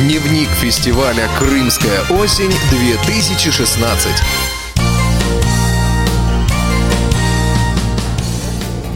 Дневник фестиваля «Крымская осень-2016».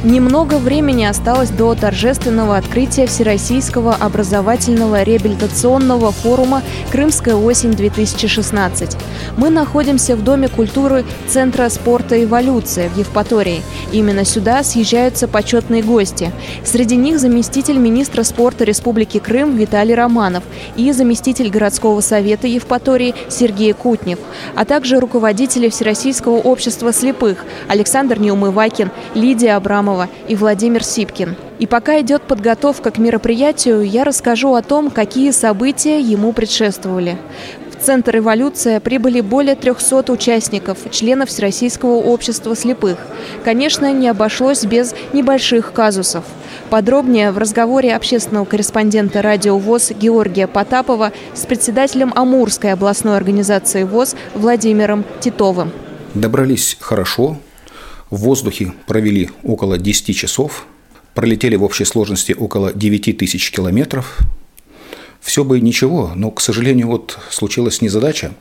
Немного времени осталось до торжественного открытия Всероссийского образовательного реабилитационного форума «Крымская осень-2016». Мы находимся в Доме культуры Центра спорта «Эволюция» в Евпатории. Именно сюда съезжаются почетные гости. Среди них заместитель министра спорта Республики Крым Виталий Романов и заместитель городского совета Евпатории Сергей Кутнев, а также руководители Всероссийского общества слепых Александр Неумывакин, Лидия Абрамова, Ефремова и Владимир Сипкин. И пока идет подготовка к мероприятию, я расскажу о том, какие события ему предшествовали. В Центр «Эволюция» прибыли более 300 участников, членов Всероссийского общества слепых. Конечно, не обошлось без небольших казусов. Подробнее в разговоре общественного корреспондента радио ВОЗ Георгия Потапова с председателем Амурской областной организации ВОЗ Владимиром Титовым. Добрались хорошо, в воздухе провели около 10 часов, пролетели в общей сложности около 9 тысяч километров. Все бы ничего, но, к сожалению, вот случилась незадача.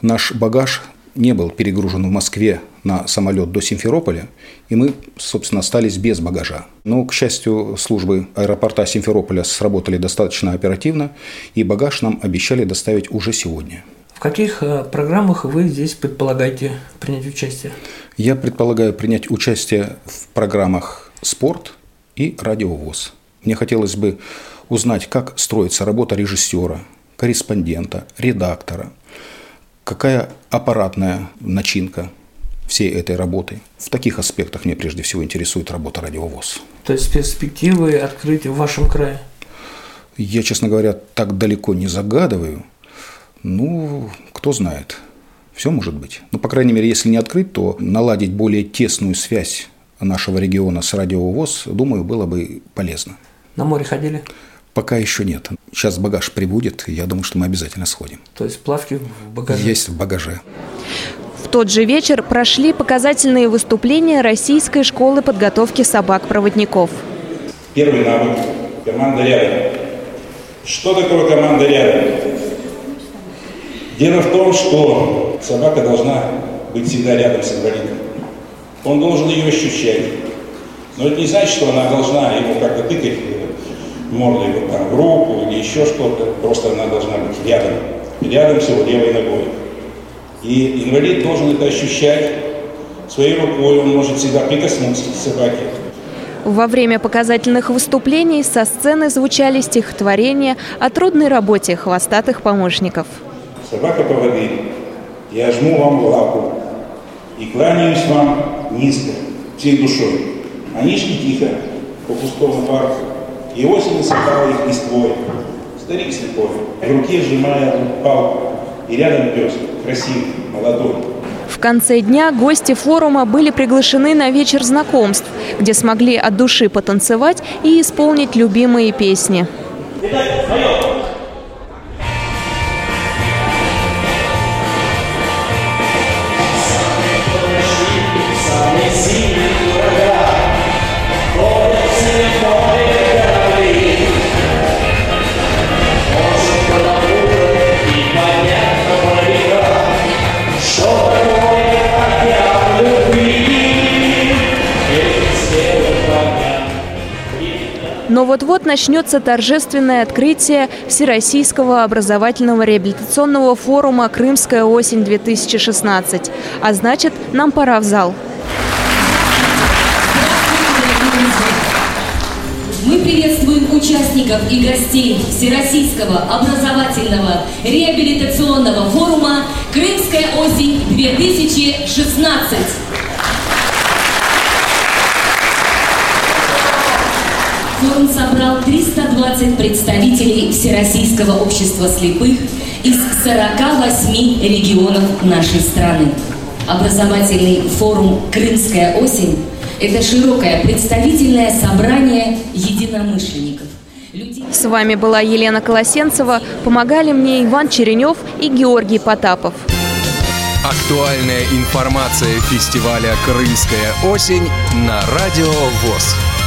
Наш багаж не был перегружен в Москве на самолет до Симферополя, и мы, собственно, остались без багажа. Но, к счастью, службы аэропорта Симферополя сработали достаточно оперативно, и багаж нам обещали доставить уже сегодня. В каких э, программах вы здесь предполагаете принять участие? Я предполагаю принять участие в программах «Спорт» и «Радиовоз». Мне хотелось бы узнать, как строится работа режиссера, корреспондента, редактора, какая аппаратная начинка всей этой работы. В таких аспектах меня прежде всего интересует работа радиовоз. То есть перспективы открыть в вашем крае? Я, честно говоря, так далеко не загадываю. Ну, кто знает. Все может быть. Ну, по крайней мере, если не открыть, то наладить более тесную связь нашего региона с радиовоз, думаю, было бы полезно. На море ходили? Пока еще нет. Сейчас багаж прибудет, и я думаю, что мы обязательно сходим. То есть плавки в багаже? Есть в багаже. В тот же вечер прошли показательные выступления Российской школы подготовки собак-проводников. Первый навык – команда рядом. Что такое команда рядом? Дело в том, что собака должна быть всегда рядом с инвалидом. Он должен ее ощущать. Но это не значит, что она должна ему как-то тыкать мордой вот там, в руку или еще что-то. Просто она должна быть рядом. Рядом с его левой ногой. И инвалид должен это ощущать. Своей рукой он может всегда прикоснуться к собаке. Во время показательных выступлений со сцены звучали стихотворения о трудной работе хвостатых помощников собака поводырь, я жму вам лапу и кланяюсь вам низко, всей душой. Они шли тихо по пустому парку, и осень насыпала их листвой. Старик слепой, в руке сжимая палку, и рядом пес, красивый, молодой. В конце дня гости форума были приглашены на вечер знакомств, где смогли от души потанцевать и исполнить любимые песни. Итак, Но вот-вот начнется торжественное открытие Всероссийского образовательного реабилитационного форума «Крымская осень-2016». А значит, нам пора в зал. Мы приветствуем участников и гостей Всероссийского образовательного реабилитационного форума «Крымская осень-2016». Форум собрал 320 представителей Всероссийского общества слепых из 48 регионов нашей страны. Образовательный форум «Крымская осень» – это широкое представительное собрание единомышленников. С вами была Елена Колосенцева. Помогали мне Иван Черенев и Георгий Потапов. Актуальная информация фестиваля «Крымская осень» на Радио ВОЗ.